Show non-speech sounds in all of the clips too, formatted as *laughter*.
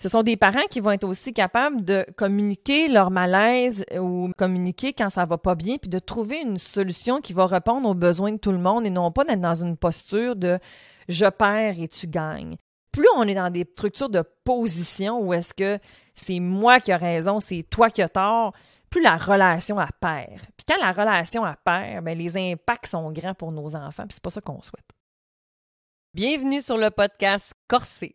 Ce sont des parents qui vont être aussi capables de communiquer leur malaise ou communiquer quand ça va pas bien, puis de trouver une solution qui va répondre aux besoins de tout le monde et non pas d'être dans une posture de je perds et tu gagnes. Plus on est dans des structures de position où est-ce que c'est moi qui ai raison, c'est toi qui as tort, plus la relation a perd. Puis quand la relation a perd, ben les impacts sont grands pour nos enfants, puis c'est pas ça qu'on souhaite. Bienvenue sur le podcast Corsé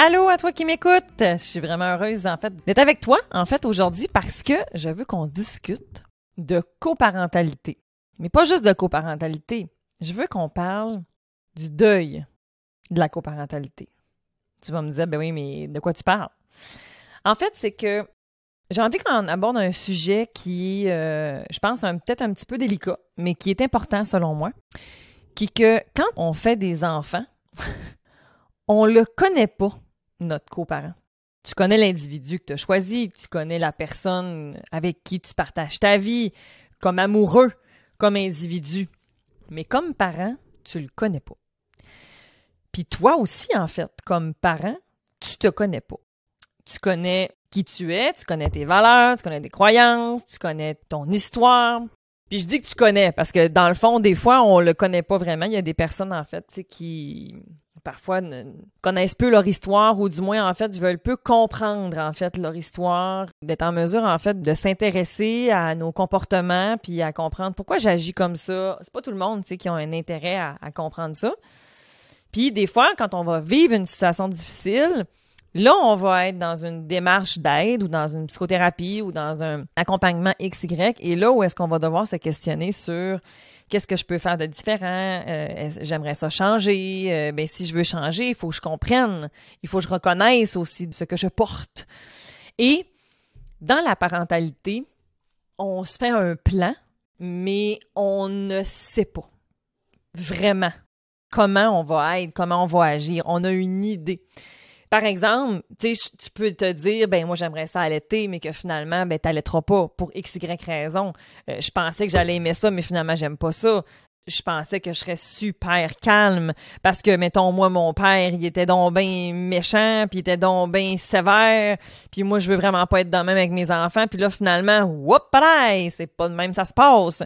Allô à toi qui m'écoute. Je suis vraiment heureuse en fait d'être avec toi en fait aujourd'hui parce que je veux qu'on discute de coparentalité. Mais pas juste de coparentalité. Je veux qu'on parle du deuil de la coparentalité. Tu vas me dire ben oui, mais de quoi tu parles? En fait, c'est que j'ai envie qu'on aborde un sujet qui, euh, je pense, peut-être un petit peu délicat, mais qui est important selon moi, qui est que quand on fait des enfants, *laughs* on le connaît pas notre coparent. Tu connais l'individu que tu as choisi, tu connais la personne avec qui tu partages ta vie, comme amoureux, comme individu. Mais comme parent, tu le connais pas. Puis toi aussi, en fait, comme parent, tu te connais pas. Tu connais qui tu es, tu connais tes valeurs, tu connais tes croyances, tu connais ton histoire. Puis je dis que tu connais parce que dans le fond, des fois, on le connaît pas vraiment. Il y a des personnes, en fait, qui parfois ne connaissent peu leur histoire ou du moins en fait veulent peu comprendre en fait leur histoire, d'être en mesure en fait de s'intéresser à nos comportements puis à comprendre pourquoi j'agis comme ça. C'est pas tout le monde tu sais qui ont un intérêt à, comprendre ça. Puis des fois quand on va vivre une situation difficile, Là, on va être dans une démarche d'aide ou dans une psychothérapie ou dans un accompagnement XY. Et là où est-ce qu'on va devoir se questionner sur qu'est-ce que je peux faire de différent, euh, j'aimerais ça changer, euh, ben si je veux changer, il faut que je comprenne, il faut que je reconnaisse aussi ce que je porte. Et dans la parentalité, on se fait un plan, mais on ne sait pas vraiment comment on va être, comment on va agir. On a une idée. Par exemple, tu peux te dire, ben moi j'aimerais ça allaiter, mais que finalement, ben t'allaiteras pas pour x, y raison. Euh, je pensais que j'allais aimer ça, mais finalement j'aime pas ça. Je pensais que je serais super calme parce que, mettons, moi, mon père, il était donc bien méchant, puis il était donc bien sévère, puis moi, je veux vraiment pas être de même avec mes enfants, puis là, finalement, whoop, c'est pas de même ça se passe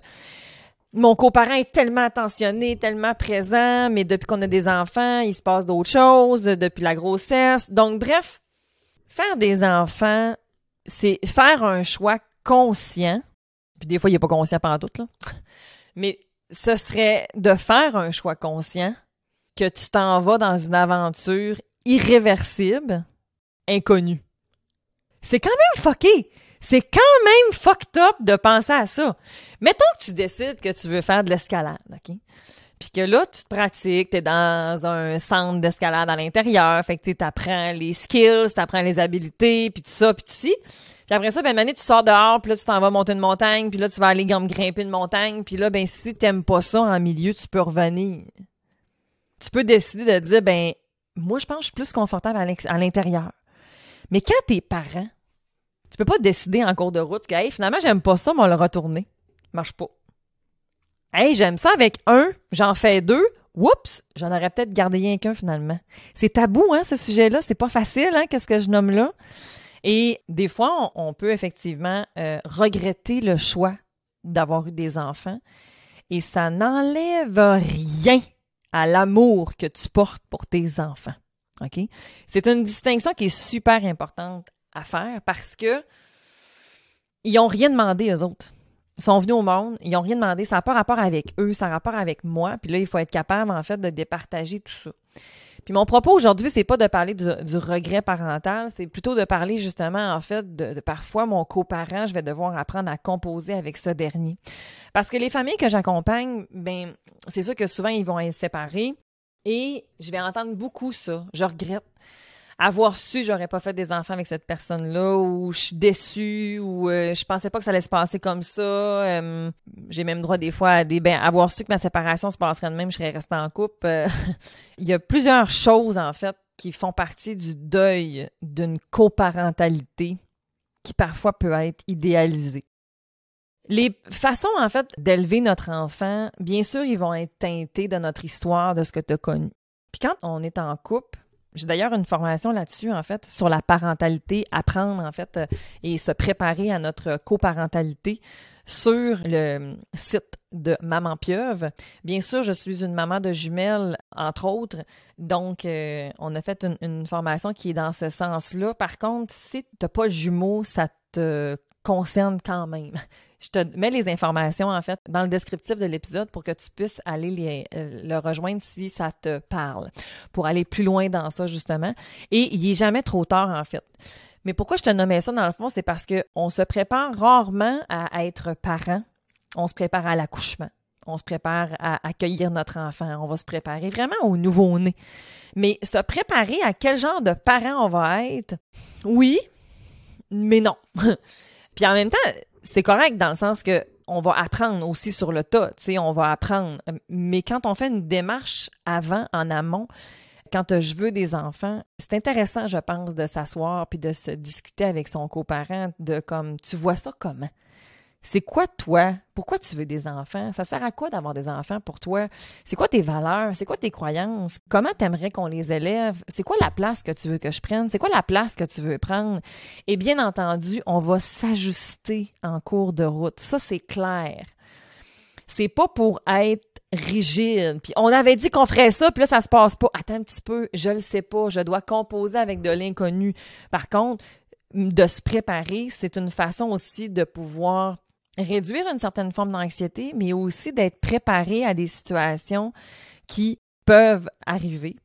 mon coparent est tellement attentionné, tellement présent, mais depuis qu'on a des enfants, il se passe d'autres choses, depuis la grossesse. Donc, bref, faire des enfants, c'est faire un choix conscient. Puis des fois, il n'est pas conscient pendant tout, là. *laughs* Mais ce serait de faire un choix conscient que tu t'en vas dans une aventure irréversible, inconnue. C'est quand même fucké. C'est quand même fucked up de penser à ça. Mettons que tu décides que tu veux faire de l'escalade, OK? Puis que là, tu te pratiques, tu es dans un centre d'escalade à l'intérieur, fait que tu apprends les skills, tu apprends les habiletés, puis tout ça, puis tout ça. Puis après ça, ben, tu sors dehors, puis là, tu t'en vas monter une montagne, puis là, tu vas aller grimper une montagne, puis là, ben, si t'aimes pas ça en milieu, tu peux revenir. Tu peux décider de dire, ben, moi, je pense que je suis plus confortable à l'intérieur. Mais quand tes parents tu peux pas décider en cours de route que, hey, finalement, j'aime pas ça, mais on le retourner. Marche pas. Hey, j'aime ça avec un, j'en fais deux. Oups, j'en aurais peut-être gardé rien qu'un finalement. C'est tabou, hein, ce sujet-là. C'est pas facile, hein, qu'est-ce que je nomme là. Et des fois, on, peut effectivement euh, regretter le choix d'avoir eu des enfants. Et ça n'enlève rien à l'amour que tu portes pour tes enfants. OK? C'est une distinction qui est super importante à faire parce que ils ont rien demandé aux autres. Ils sont venus au monde, ils ont rien demandé, ça n'a pas rapport avec eux, ça a rapport avec moi, puis là il faut être capable en fait de départager tout ça. Puis mon propos aujourd'hui, c'est pas de parler du, regret parental, c'est plutôt de parler justement en fait de, de, parfois mon coparent, je vais devoir apprendre à composer avec ce dernier. Parce que les familles que j'accompagne, ben c'est sûr que souvent ils vont être séparés, Et je vais entendre beaucoup ça. Je regrette. Avoir su, j'aurais pas fait des enfants avec cette personne-là, ou je suis déçue, ou euh, je pensais pas que ça allait se passer comme ça. Euh, j'ai même droit des fois à des ben avoir su que ma séparation se passerait de même, je serais restée en couple. Euh, *laughs* il y a plusieurs choses en fait qui font partie du deuil d'une coparentalité qui parfois peut être idéalisée. Les façons, en fait, d'élever notre enfant, bien sûr, ils vont être teintés de notre histoire, de ce que tu as connu. Puis quand on est en couple, j'ai d'ailleurs une formation là-dessus, en fait, sur la parentalité, apprendre, en fait, euh, et se préparer à notre coparentalité sur le site de Maman Pieuvre. Bien sûr, je suis une maman de jumelles, entre autres, donc euh, on a fait une, formation qui est dans ce sens-là. Par contre, si tu n'as pas jumeaux, ça te concerne quand même. Je te mets les informations, en fait, dans le descriptif de l'épisode pour que tu puisses aller les, euh, le rejoindre si ça te parle, pour aller plus loin dans ça, justement. Et il n'est jamais trop tard, en fait. Mais pourquoi je te nommais ça, dans le fond, c'est parce qu'on se prépare rarement à être parent. On se prépare à l'accouchement. On se prépare à accueillir notre enfant. On va se préparer vraiment au nouveau-né. Mais se préparer à quel genre de parent on va être, oui, mais non. *laughs* Puis en même temps, c'est correct dans le sens que on va apprendre aussi sur le tas, tu sais, on va apprendre. Mais quand on fait une démarche avant, en amont, quand je veux des enfants, c'est intéressant, je pense, de s'asseoir puis de se discuter avec son coparent de comme, tu vois ça comment? C'est quoi toi? Pourquoi tu veux des enfants? Ça sert à quoi d'avoir des enfants pour toi? C'est quoi tes valeurs? C'est quoi tes croyances? Comment t'aimerais qu'on les élève? C'est quoi la place que tu veux que je prenne? C'est quoi la place que tu veux prendre? Et bien entendu, on va s'ajuster en cours de route. Ça, c'est clair. C'est pas pour être rigide. Puis on avait dit qu'on ferait ça, puis là, ça se passe pas. Attends un petit peu, je le sais pas. Je dois composer avec de l'inconnu. Par contre, de se préparer, c'est une façon aussi de pouvoir réduire une certaine forme d'anxiété, mais aussi d'être préparé à des situations qui peuvent arriver.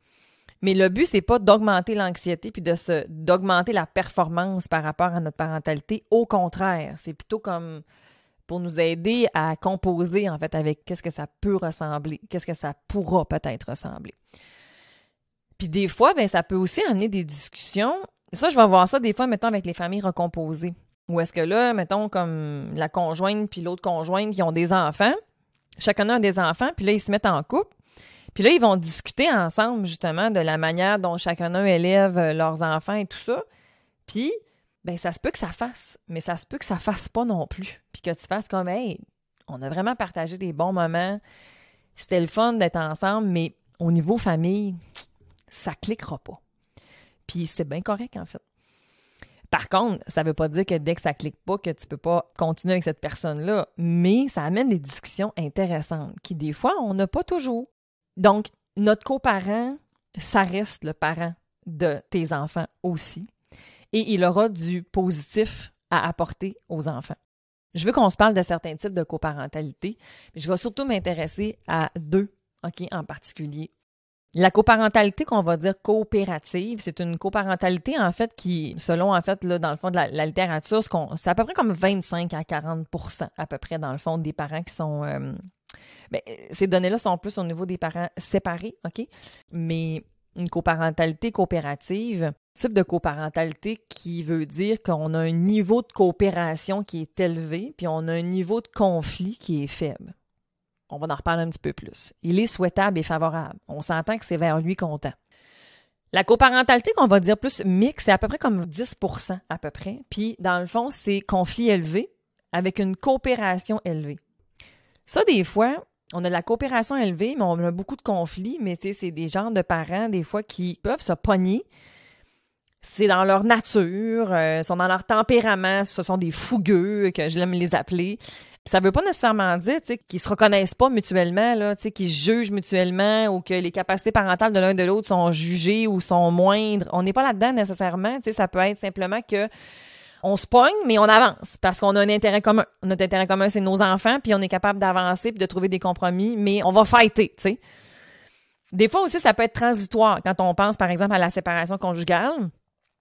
Mais le but, c'est pas d'augmenter l'anxiété puis de se d'augmenter la performance par rapport à notre parentalité. Au contraire, c'est plutôt comme pour nous aider à composer en fait avec qu'est-ce que ça peut ressembler, qu'est-ce que ça pourra peut-être ressembler. Puis des fois, ben ça peut aussi amener des discussions. Ça, je vais voir ça des fois, mettons, avec les familles recomposées. Ou est-ce que là, mettons, comme la conjointe puis l'autre conjointe qui ont des enfants, chacun a des enfants, puis là, ils se mettent en couple. Puis là, ils vont discuter ensemble, justement, de la manière dont chacun élève euh, leurs enfants et tout ça. Puis, ben ça se peut que ça fasse, mais ça se peut que ça fasse pas non plus. Puis que tu fasses comme, hey, on a vraiment partagé des bons moments. C'était le fun d'être ensemble, mais au niveau famille, ça cliquera pas. Puis c'est bien correct, en fait. Par contre, ça ne veut pas dire que dès que ça clique pas, que tu peux pas continuer avec cette personne-là, mais ça amène des discussions intéressantes qui, des fois, on n'a pas toujours. Donc, notre coparent, ça reste le parent de tes enfants aussi. Et il aura du positif à apporter aux enfants. Je veux qu'on se parle de certains types de coparentalité, mais je vais surtout m'intéresser à deux, OK, en particulier. La coparentalité qu'on va dire coopérative, c'est une coparentalité en fait qui, selon en fait là, dans le fond de la, littérature, c'est à peu près comme 25 à 40% à peu près dans le fond des parents qui sont euh, ben, ces données-là sont plus au niveau des parents séparés, OK? Mais une coparentalité coopérative, type de coparentalité qui veut dire qu'on a un niveau de coopération qui est élevé, puis on a un niveau de conflit qui est faible. On va en reparler un petit peu plus. Il est souhaitable et favorable. On s'entend que c'est vers lui qu'on tend. La coparentalité qu'on va dire plus mixte, c'est à peu près comme 10% à peu près. Puis, dans le fond, c'est conflit élevé avec une coopération élevée. Ça, des fois, on a la coopération élevée, mais on a beaucoup de conflits, mais c'est des genres de parents, des fois, qui peuvent se pogner. C'est dans leur nature, euh, sont dans leur tempérament, ce sont des fougueux, que je l'aime les appeler ça veut pas nécessairement dire qu'ils se reconnaissent pas mutuellement, là, qu'ils jugent mutuellement ou que les capacités parentales de l'un de l'autre sont jugées ou sont moindres. On n'est pas là-dedans nécessairement. Ça peut être simplement que on se pogne, mais on avance parce qu'on a un intérêt commun. Notre intérêt commun, c'est nos enfants, puis on est capable d'avancer puis de trouver des compromis, mais on va fighter, tu sais. Des fois aussi, ça peut être transitoire quand on pense, par exemple, à la séparation conjugale.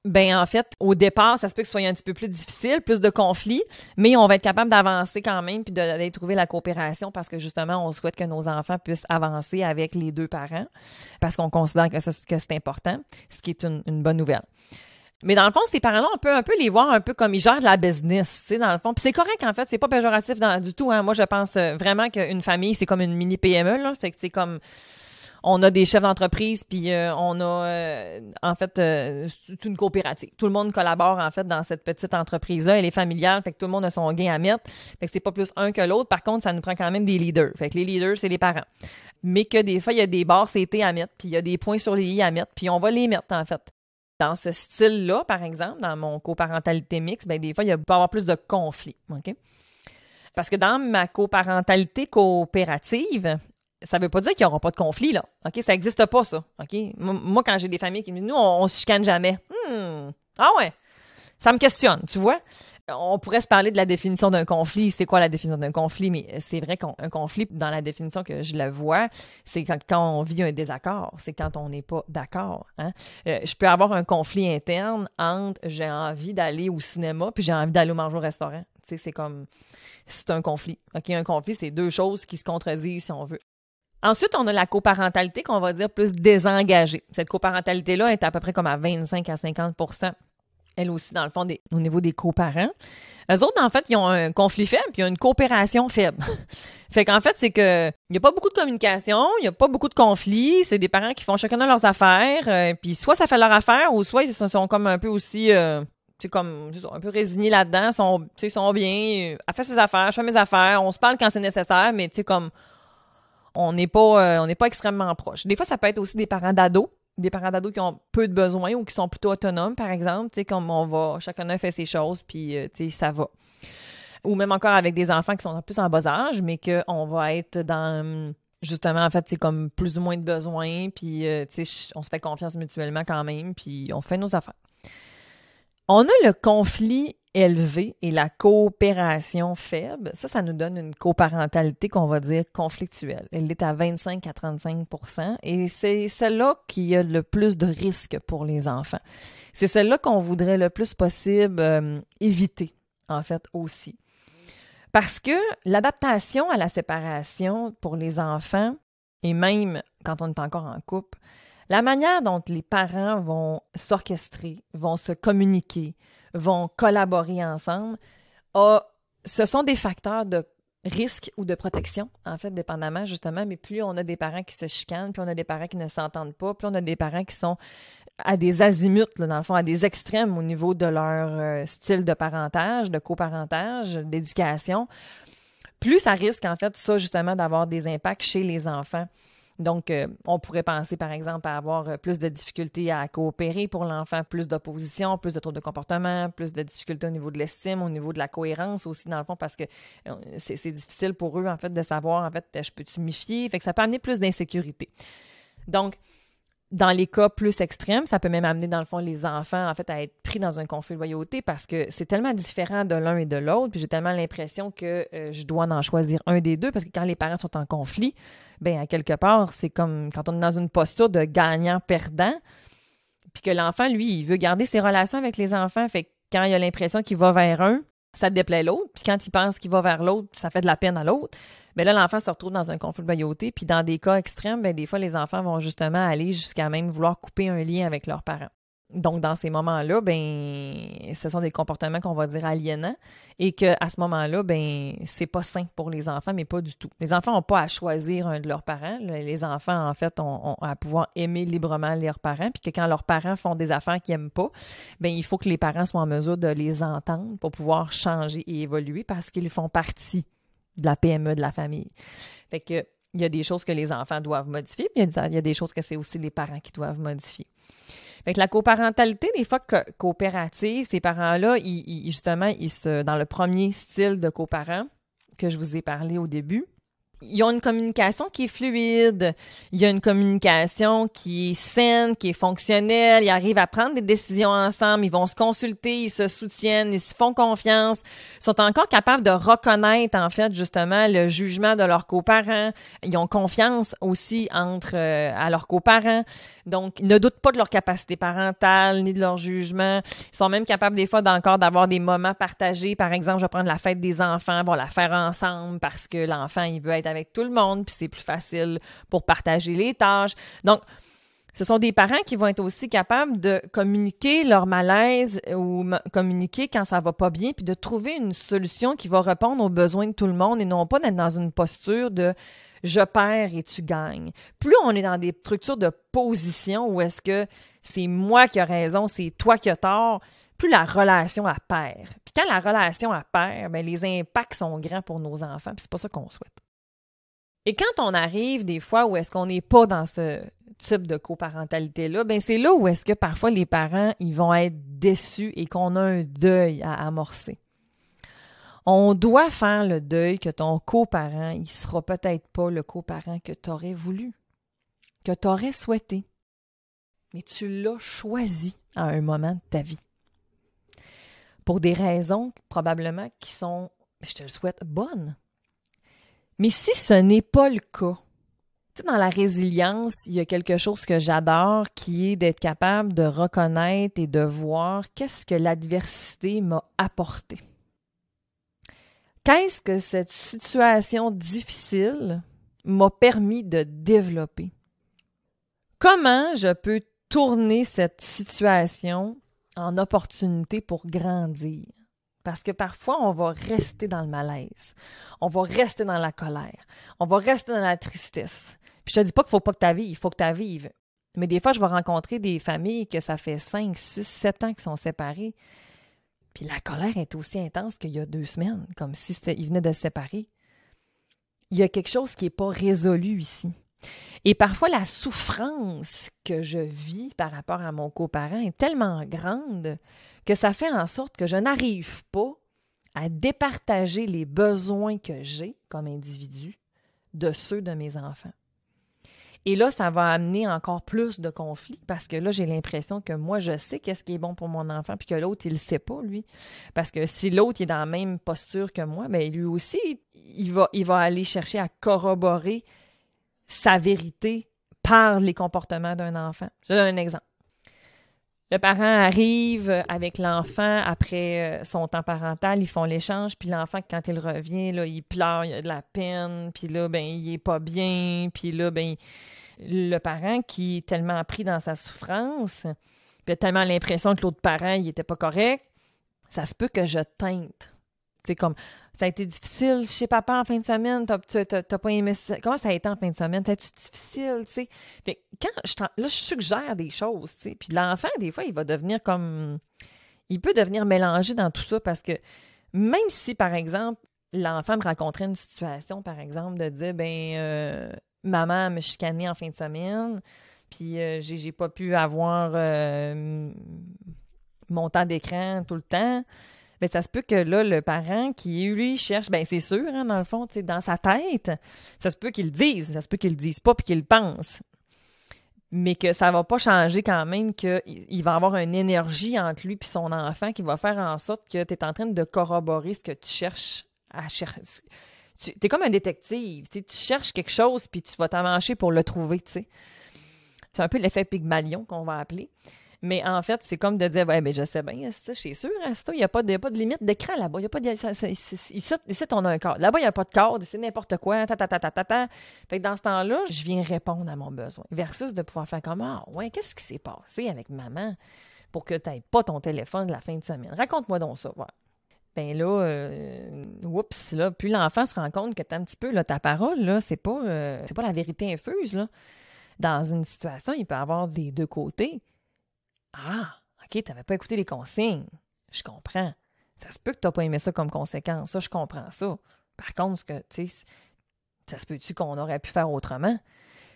Ben en fait, au départ, ça se peut que ce soit un petit peu plus difficile, plus de conflits, mais on va être capable d'avancer quand même puis d'aller trouver la coopération parce que justement, on souhaite que nos enfants puissent avancer avec les deux parents parce qu'on considère que, que c'est important, ce qui est une, bonne nouvelle. Mais dans le fond, ces parents-là, on peut un peu les voir un peu comme ils gèrent la business, tu sais, dans le fond. Puis c'est correct, en fait, c'est pas péjoratif du tout. Hein. Moi, je pense euh, vraiment qu'une famille, c'est comme une mini PME, là. Fait que c'est comme on a des chefs d'entreprise, puis euh, on a euh, en fait euh, une coopérative. Tout le monde collabore en fait dans cette petite entreprise-là. Elle est familiale, fait que tout le monde a son gain à mettre. Fait que c'est pas plus un que l'autre. Par contre, ça nous prend quand même des leaders. Fait que les leaders, c'est les parents. Mais que des fois, il y a des barres CT à mettre, puis il y a des points sur les i à mettre, puis on va les mettre en fait. Dans ce style-là, par exemple, dans mon coparentalité mixte, ben des fois, il peut y avoir plus de conflits. OK? Parce que dans ma coparentalité coopérative, ça veut pas dire qu'il n'y aura pas de conflit, là. OK? Ça n'existe pas, ça. OK? Moi, quand j'ai des familles qui me disent, nous, on, ne se chicane jamais. Hmm. Ah ouais. Ça me questionne, tu vois? On pourrait se parler de la définition d'un conflit. C'est quoi la définition d'un conflit? Mais c'est vrai qu'un conflit, dans la définition que je le vois, c'est quand, on vit un désaccord. C'est quand on n'est pas d'accord. Hein? Euh, je peux avoir un conflit interne entre j'ai envie d'aller au cinéma puis j'ai envie d'aller manger au restaurant. C'est comme... C'est un conflit. OK? Un conflit, c'est deux choses qui se contredisent, si on veut. Ensuite, on a la coparentalité qu'on va dire plus désengagée. Cette coparentalité-là est à peu près comme à 25 à 50% elle aussi, dans le fond, au niveau des coparents. Eux autres, en fait, ils ont un conflit faible, puis ils ont une coopération faible. *laughs* fait qu'en fait, c'est que il n'y a pas beaucoup de communication, il n'y a pas beaucoup de conflits, c'est des parents qui font chacun leurs affaires, euh, puis soit ça fait leur affaire, ou soit ils sont comme un peu aussi... Euh, c'est comme un peu résignés là-dedans, sont, sont bien, euh, elle fait ses affaires, je fais mes affaires, on se parle quand c'est nécessaire, mais tu sais, comme on n'est pas, euh, on n'est pas extrêmement proche. Des fois, ça peut être aussi des parents d'ados, des parents d'ados qui ont peu de besoins ou qui sont plutôt autonomes, par exemple, comme on va, chacun fait ses choses, puis, euh, ça va. Ou même encore avec des enfants qui sont plus en bas âge, mais qu'on va être dans, justement, en fait, c'est comme plus ou moins de besoins, puis, euh, on se fait confiance mutuellement quand même, puis on fait nos affaires. On a le conflit élevé et la coopération faible, ça, ça nous donne une coparentalité qu'on va dire conflictuelle. Elle est à 25 à 35% et c'est celle-là qui a le plus de risques pour les enfants. C'est celle-là qu'on voudrait le plus possible euh, éviter, en fait, aussi. Parce que l'adaptation à la séparation pour les enfants, et même quand on est encore en couple, la manière dont les parents vont s'orchestrer, vont se communiquer, vont collaborer ensemble, ce sont des facteurs de risque ou de protection, en fait, dépendamment, justement. Mais plus on a des parents qui se chicanent, plus on a des parents qui ne s'entendent pas, plus on a des parents qui sont à des azimuts, dans le fond, à des extrêmes au niveau de leur euh, style de parentage, de coparentage, d'éducation, plus ça risque, en fait, ça, justement, d'avoir des impacts chez les enfants. Donc, euh, on pourrait penser, par exemple, à avoir euh, plus de difficultés à coopérer pour l'enfant, plus d'opposition, plus de troubles de comportement, plus de difficultés au niveau de l'estime, au niveau de la cohérence aussi, dans le fond, parce que euh, c'est difficile pour eux, en fait, de savoir, en fait, je peux-tu m'y fier? Fait que ça peut amener plus d'insécurité. Donc, dans les cas plus extrêmes, ça peut même amener, dans le fond, les enfants, en fait, à être pris dans un conflit de loyauté parce que c'est tellement différent de l'un et de l'autre, puis j'ai tellement l'impression que euh, je dois en choisir un des deux parce que quand les parents sont en conflit, ben à quelque part, c'est comme quand on est dans une posture de gagnant-perdant, puis que l'enfant, lui, il veut garder ses relations avec les enfants, fait que quand il a l'impression qu'il va vers un, ça déplaît l'autre, puis quand il pense qu'il va vers l'autre, ça fait de la peine à l'autre. Mais là, l'enfant se retrouve dans un conflit de loyauté. Puis dans des cas extrêmes, ben, des fois, les enfants vont justement aller jusqu'à même vouloir couper un lien avec leurs parents. Donc, dans ces moments-là, ben, ce sont des comportements qu'on va dire aliénants et qu'à ce moment-là, ben, c'est pas sain pour les enfants, mais pas du tout. Les enfants n'ont pas à choisir un de leurs parents. Les enfants, en fait, ont, à pouvoir aimer librement leurs parents, puis que quand leurs parents font des affaires qu'ils n'aiment pas, ben, il faut que les parents soient en mesure de les entendre pour pouvoir changer et évoluer parce qu'ils font partie de la PME de la famille. Fait que il y a des choses que les enfants doivent modifier, puis il y a, des choses que c'est aussi les parents qui doivent modifier. Fait que la coparentalité, des fois coopérative, ces parents-là, ils, justement, ils se, dans le premier style de coparent que je vous ai parlé au début, ils ont une communication qui est fluide, il y a une communication qui est saine, qui est fonctionnelle, ils arrivent à prendre des décisions ensemble, ils vont se consulter, ils se soutiennent, ils se font confiance, ils sont encore capables de reconnaître en fait justement le jugement de leurs coparents, ils ont confiance aussi entre euh, à leurs coparents. Donc, ne doutent pas de leur capacité parentale ni de leur jugement. Ils sont même capables des fois d'encore d'avoir des moments partagés. Par exemple, je vais prendre la fête des enfants, on va la faire ensemble parce que l'enfant, il veut être avec tout le monde, puis c'est plus facile pour partager les tâches. Donc, ce sont des parents qui vont être aussi capables de communiquer leur malaise ou communiquer quand ça va pas bien, puis de trouver une solution qui va répondre aux besoins de tout le monde et non pas d'être dans une posture de je perds et tu gagnes. Plus on est dans des structures de position où est-ce que c'est moi qui ai raison, c'est toi qui as tort, plus la relation a perd. Puis quand la relation a perd, ben les impacts sont grands pour nos enfants, puis c'est pas ça qu'on souhaite. Et quand on arrive des fois où est-ce qu'on n'est pas dans ce type de coparentalité-là, ben c'est là où est-ce que parfois les parents ils vont être déçus et qu'on a un deuil à amorcer. On doit faire le deuil que ton coparent, il sera peut-être pas le coparent que tu aurais voulu, que tu aurais souhaité, mais tu l'as choisi à un moment de ta vie. Pour des raisons probablement qui sont, je te le souhaite, bonnes. Mais si ce n'est pas le cas, dans la résilience, il y a quelque chose que j'adore qui est d'être capable de reconnaître et de voir qu'est-ce que l'adversité m'a apporté. Qu'est-ce que cette situation difficile m'a permis de développer? Comment je peux tourner cette situation en opportunité pour grandir? Parce que parfois, on va rester dans le malaise. On va rester dans la colère. On va rester dans la tristesse. Puis je te dis pas qu'il faut pas que tu vives, il faut que tu vives. Mais des fois, je vais rencontrer des familles que ça fait 5, 6, 7 ans qu'ils sont séparés. Puis la colère est aussi intense qu'il y a deux semaines, comme si venaient de se séparer. Il y a quelque chose qui n'est pas résolu ici. Et parfois, la souffrance que je vis par rapport à mon coparent est tellement grande que ça fait en sorte que je n'arrive pas à départager les besoins que j'ai comme individu de ceux de mes enfants. Et là, ça va amener encore plus de conflits parce que là, j'ai l'impression que moi, je sais qu'est-ce qui est bon pour mon enfant, puis que l'autre, il ne sait pas, lui. Parce que si l'autre est dans la même posture que moi, bien, lui aussi, il va, il va aller chercher à corroborer sa vérité par les comportements d'un enfant. Je donne un exemple. Le parent arrive avec l'enfant après euh, son temps parental, ils font l'échange, puis l'enfant, quand il revient, là, il pleure, il a de la peine, puis là, ben, il est pas bien, puis là, ben, le parent qui est tellement pris dans sa souffrance, puis a tellement l'impression que l'autre parent, il était pas correct, ça se peut que je teinte. Tu sais, comme, ça a été difficile chez papa en fin de semaine, t'as pas aimé ça. Comment ça a été en fin de semaine? T'as-tu difficile, tu sais? quand je, là, je suggère des choses, tu sais, puis l'enfant, des fois, il va devenir comme... Il peut devenir mélangé dans tout ça parce que même si, par exemple, l'enfant me rencontrait une situation, par exemple, de dire, ben, euh, maman me chicanait en fin de semaine, puis euh, j'ai pas pu avoir euh, mon temps d'écran tout le temps, mais ça se peut que là, le parent qui, lui, cherche, ben c'est sûr, hein, dans le fond, dans sa tête, ça se peut qu'il le dise, ça se peut qu'il le dise pas puis qu'il le pense. Mais que ça va pas changer quand même qu'il va avoir une énergie entre lui et son enfant qui va faire en sorte que tu es en train de corroborer ce que tu cherches à chercher. Tu es comme un détective, tu cherches quelque chose puis tu vas t'amancher pour le trouver, tu. C'est un peu l'effet Pygmalion qu'on va appeler. Mais en fait, c'est comme de dire, ouais, mais je sais bien, je suis sûr, il n'y a, pas de, pas de limite d'écran là-bas. Il y a pas de, ici, on a un cadre. Là-bas, il n'y a pas de cadre, c'est n'importe quoi. Ta, ta, ta, ta, ta, Fait que dans ce temps-là, je viens répondre à mon besoin. Versus de pouvoir faire comme, ah, ouais, qu'est-ce qui s'est passé avec maman pour que tu n'aies pas ton téléphone la fin de semaine? Raconte-moi donc ça. Voilà. Ben là, euh, oups, là, puis l'enfant se rend compte que un petit peu, là, ta parole, là, c'est pas, euh, c'est pas la vérité infuse, là. Dans une situation, il peut y avoir des deux côtés. Ah, OK, tu n'avais pas écouté les consignes. Je comprends. Ça se peut que tu n'as pas aimé ça comme conséquence. Ça, je comprends ça. Par contre, ce que, tu sais, ça se peut-tu qu'on aurait pu faire autrement?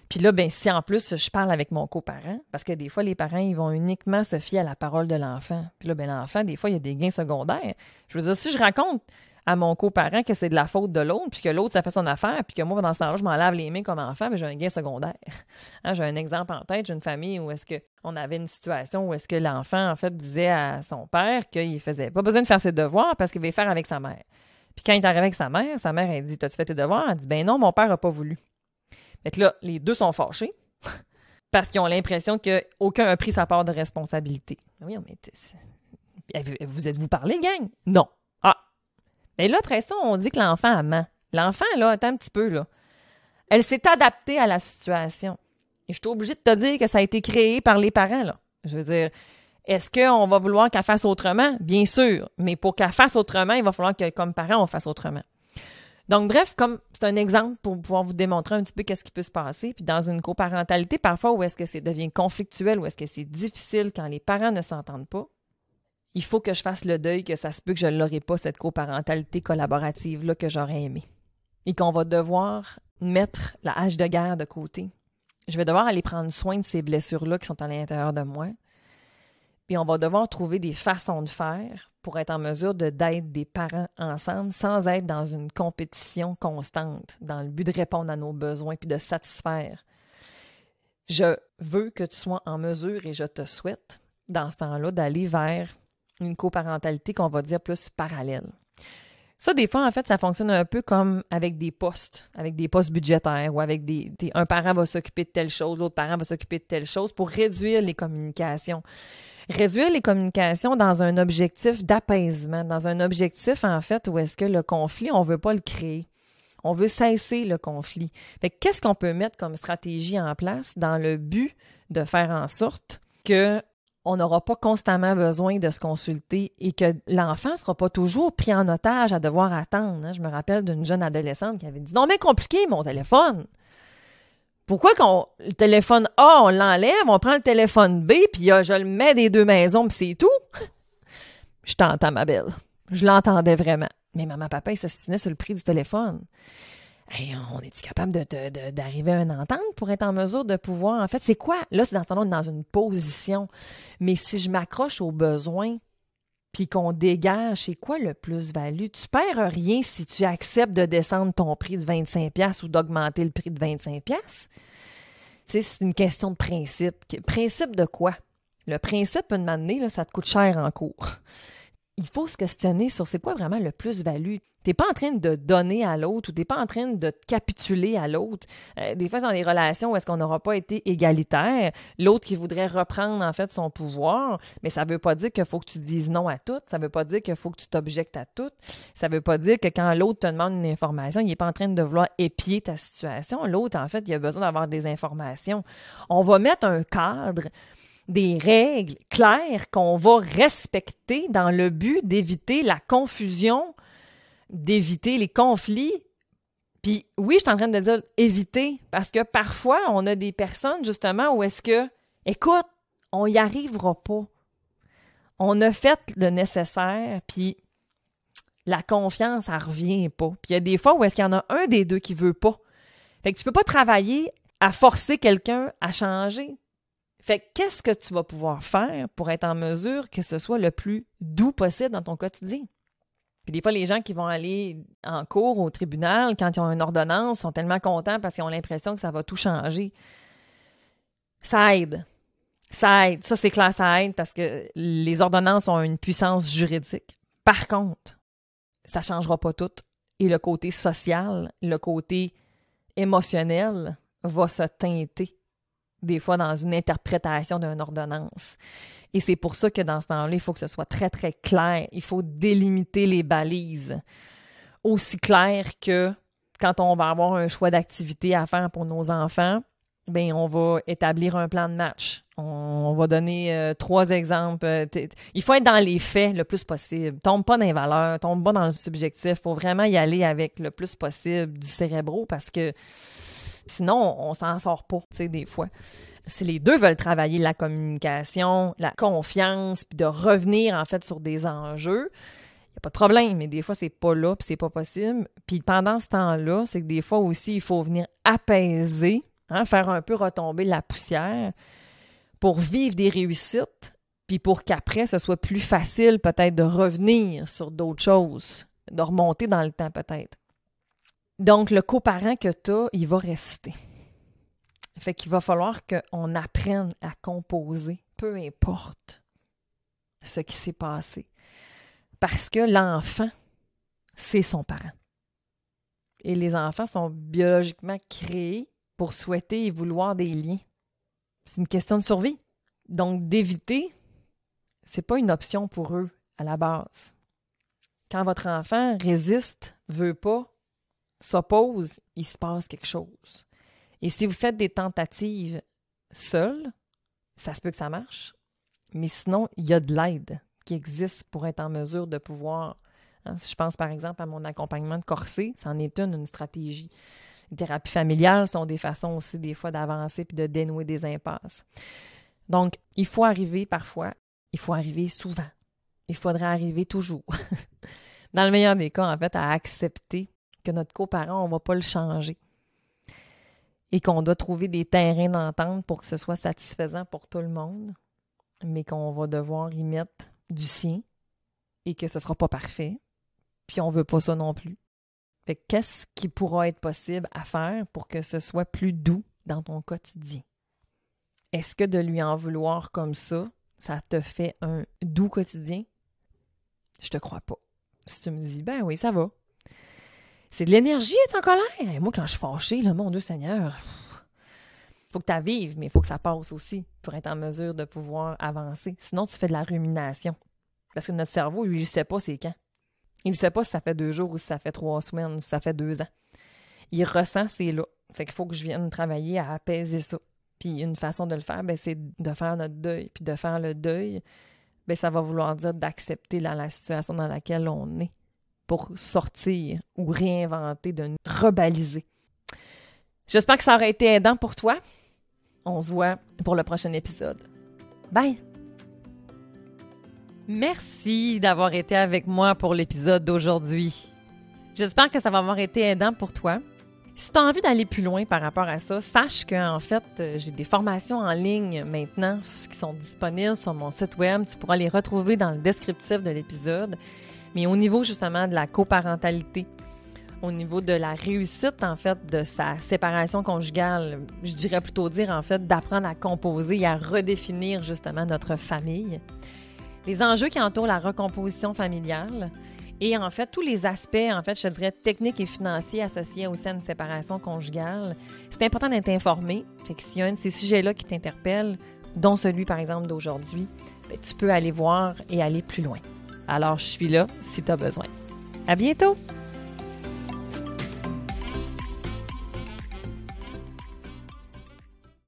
Puis là, ben, si en plus je parle avec mon coparent, parce que des fois, les parents, ils vont uniquement se fier à la parole de l'enfant. Puis là, ben, l'enfant, des fois, il y a des gains secondaires. Je veux dire, si je raconte à mon coparent que c'est de la faute de l'autre, puis que l'autre, ça fait son affaire, puis que moi, dans ce temps-là, je m'en lave les mains comme enfant, mais j'ai un gain secondaire. *laughs* Hein, j'ai un exemple en tête, j'ai une famille où est-ce qu'on avait une situation où est-ce que l'enfant, en fait, disait à son père qu'il faisait pas besoin de faire ses devoirs parce qu'il va faire avec sa mère. Puis quand il est arrivé avec sa mère, sa mère, elle dit T'as-tu fait tes devoirs? Elle dit Ben non, mon père n'a pas voulu. Fait que là, les deux sont fâchés. *laughs* parce qu'ils ont l'impression qu'aucun a pris sa part de responsabilité. Oui, mais vous êtes-vous parlé, gang? Non. Mais là, après ça, on dit que l'enfant ment. L'enfant, là, attends un petit peu, là. Elle s'est adaptée à la situation. Et je suis obligée de te dire que ça a été créé par les parents, là. Je veux dire, est-ce qu'on va vouloir qu'elle fasse autrement? Bien sûr. Mais pour qu'elle fasse autrement, il va falloir que, comme parents, on fasse autrement. Donc, bref, comme c'est un exemple pour pouvoir vous démontrer un petit peu qu'est-ce qui peut se passer. Puis dans une coparentalité, parfois, où est-ce que ça devient conflictuel, où est-ce que c'est difficile quand les parents ne s'entendent pas, il faut que je fasse le deuil que ça se peut que je ne l'aurai pas, cette coparentalité collaborative-là que j'aurais aimée. Et qu'on va devoir mettre la hache de guerre de côté. Je vais devoir aller prendre soin de ces blessures-là qui sont à l'intérieur de moi. Puis on va devoir trouver des façons de faire pour être en mesure de d'être des parents ensemble sans être dans une compétition constante, dans le but de répondre à nos besoins puis de satisfaire. Je veux que tu sois en mesure et je te souhaite, dans ce temps-là, d'aller vers une coparentalité qu'on va dire plus parallèle. Ça, des fois, en fait, ça fonctionne un peu comme avec des postes, avec des postes budgétaires ou avec des, un parent va s'occuper de telle chose, l'autre parent va s'occuper de telle chose pour réduire les communications. Réduire les communications dans un objectif d'apaisement, dans un objectif, en fait, où est-ce que le conflit, on veut pas le créer. On veut cesser le conflit. Fait qu'est-ce qu'on peut mettre comme stratégie en place dans le but de faire en sorte que on n'aura pas constamment besoin de se consulter et que l'enfant ne sera pas toujours pris en otage à devoir attendre. Hein. Je me rappelle d'une jeune adolescente qui avait dit Non, mais compliqué mon téléphone. Pourquoi qu'on le téléphone A, on l'enlève, on prend le téléphone B, puis je le mets des deux maisons, puis c'est tout? *laughs* je t'entends, ma belle. Je l'entendais vraiment. Mais maman, papa, ils s'astinaient sur le prix du téléphone on est-tu capable d'arriver à une entente pour être en mesure de pouvoir. En fait, c'est quoi? Là, c'est dans dans une position. Mais si je m'accroche aux besoins, puis qu'on dégage, c'est quoi le plus-value? Tu perds rien si tu acceptes de descendre ton prix de 25$ ou d'augmenter le prix de 25$. Tu sais, c'est une question de principe. Principe de quoi? Le principe, une année, là, ça te coûte cher en cours il faut se questionner sur c'est quoi vraiment le plus-value. Tu n'es pas en train de donner à l'autre ou tu n'es pas en train de capituler à l'autre. Euh, des fois, dans des relations où est-ce qu'on n'aura pas été égalitaire, l'autre qui voudrait reprendre en fait son pouvoir, mais ça ne veut pas dire qu'il faut que tu dises non à tout. Ça ne veut pas dire qu'il faut que tu t'objectes à tout. Ça ne veut pas dire que quand l'autre te demande une information, il n'est pas en train de vouloir épier ta situation. L'autre, en fait, il a besoin d'avoir des informations. On va mettre un cadre des règles claires qu'on va respecter dans le but d'éviter la confusion, d'éviter les conflits. Puis oui, je suis en train de dire éviter parce que parfois, on a des personnes justement où est-ce que, écoute, on n'y arrivera pas. On a fait le nécessaire, puis la confiance, ça revient pas. Puis il y a des fois où est-ce qu'il y en a un des deux qui veut pas. Fait que tu peux pas travailler à forcer quelqu'un à changer. Fait qu'est-ce que tu vas pouvoir faire pour être en mesure que ce soit le plus doux possible dans ton quotidien? Puis des fois, les gens qui vont aller en cours au tribunal quand ils ont une ordonnance sont tellement contents parce qu'ils ont l'impression que ça va tout changer. Ça aide. Ça aide. Ça, c'est clair, ça aide parce que les ordonnances ont une puissance juridique. Par contre, ça ne changera pas tout. Et le côté social, le côté émotionnel va se teinter des fois dans une interprétation d'une ordonnance. Et c'est pour ça que dans ce temps-là, il faut que ce soit très, très clair. Il faut délimiter les balises. Aussi clair que quand on va avoir un choix d'activité à faire pour nos enfants, bien, on va établir un plan de match. On, va donner euh, trois exemples. Il faut être dans les faits le plus possible. Tombe pas dans les valeurs, tombe pas dans le subjectif. Il faut vraiment y aller avec le plus possible du cérébro parce que Sinon, on, s'en sort pas, tu sais, des fois. Si les deux veulent travailler la communication, la confiance, puis de revenir, en fait, sur des enjeux, il n'y a pas de problème, mais des fois, c'est pas là, puis c'est pas possible. Puis pendant ce temps-là, c'est que des fois aussi, il faut venir apaiser, hein, faire un peu retomber la poussière pour vivre des réussites, puis pour qu'après, ce soit plus facile peut-être de revenir sur d'autres choses, de remonter dans le temps peut-être. Donc, le coparent que tu as, il va rester. Fait qu'il va falloir qu'on apprenne à composer, peu importe ce qui s'est passé. Parce que l'enfant, c'est son parent. Et les enfants sont biologiquement créés pour souhaiter et vouloir des liens. C'est une question de survie. Donc, d'éviter, c'est pas une option pour eux à la base. Quand votre enfant résiste, veut pas, s'oppose, il se passe quelque chose. Et si vous faites des tentatives seules, ça se peut que ça marche, mais sinon, il y a de l'aide qui existe pour être en mesure de pouvoir. Hein, si je pense par exemple à mon accompagnement de corset, c'en est une, une stratégie. Les thérapies familiales sont des façons aussi des fois d'avancer puis de dénouer des impasses. Donc, il faut arriver parfois, il faut arriver souvent. Il faudrait arriver toujours. *laughs* Dans le meilleur des cas, en fait, à accepter que notre coparent, on ne va pas le changer. Et qu'on doit trouver des terrains d'entente pour que ce soit satisfaisant pour tout le monde, mais qu'on va devoir y mettre du sien et que ce ne sera pas parfait. Puis on ne veut pas ça non plus. Qu'est-ce qui pourra être possible à faire pour que ce soit plus doux dans ton quotidien? Est-ce que de lui en vouloir comme ça, ça te fait un doux quotidien? Je te crois pas. Si tu me dis, ben oui, ça va. C'est de l'énergie être en colère. Et moi, quand je suis fâchée, le mon Dieu Seigneur, faut que tu vives, mais il faut que ça passe aussi pour être en mesure de pouvoir avancer. Sinon, tu fais de la rumination. Parce que notre cerveau, il ne sait pas c'est quand. Il ne sait pas si ça fait deux jours ou si ça fait trois semaines ou si ça fait deux ans. Il ressent c'est là. Fait qu'il faut que je vienne travailler à apaiser ça. Puis une façon de le faire, ben, c'est de faire notre deuil. Puis de faire le deuil, ben, ça va vouloir dire d'accepter la situation dans laquelle on est pour sortir ou réinventer, de rebaliser. J'espère que ça aurait été aidant pour toi. On se voit pour le prochain épisode. Bye! Merci d'avoir été avec moi pour l'épisode d'aujourd'hui. J'espère que ça va avoir été aidant pour toi. Si tu as envie d'aller plus loin par rapport à ça, sache qu'en fait, euh, j'ai des formations en ligne maintenant qui sont disponibles sur mon site web. Tu pourras les retrouver dans le descriptif de l'épisode. Mais au niveau justement de la coparentalité, au niveau de la réussite, en fait, de sa séparation conjugale, je dirais plutôt dire, en fait, d'apprendre à composer et à redéfinir justement notre famille. Les enjeux qui entourent la recomposition familiale et en fait, tous les aspects, en fait, je dirais techniques et financiers associés aussi à une séparation conjugale. C'est important d'être informé. Fait que s'il y a un de ces sujets-là qui t'interpelle, dont celui, par exemple, d'aujourd'hui, ben, tu peux aller voir et aller plus loin. Alors, je suis là si tu as besoin. À bientôt!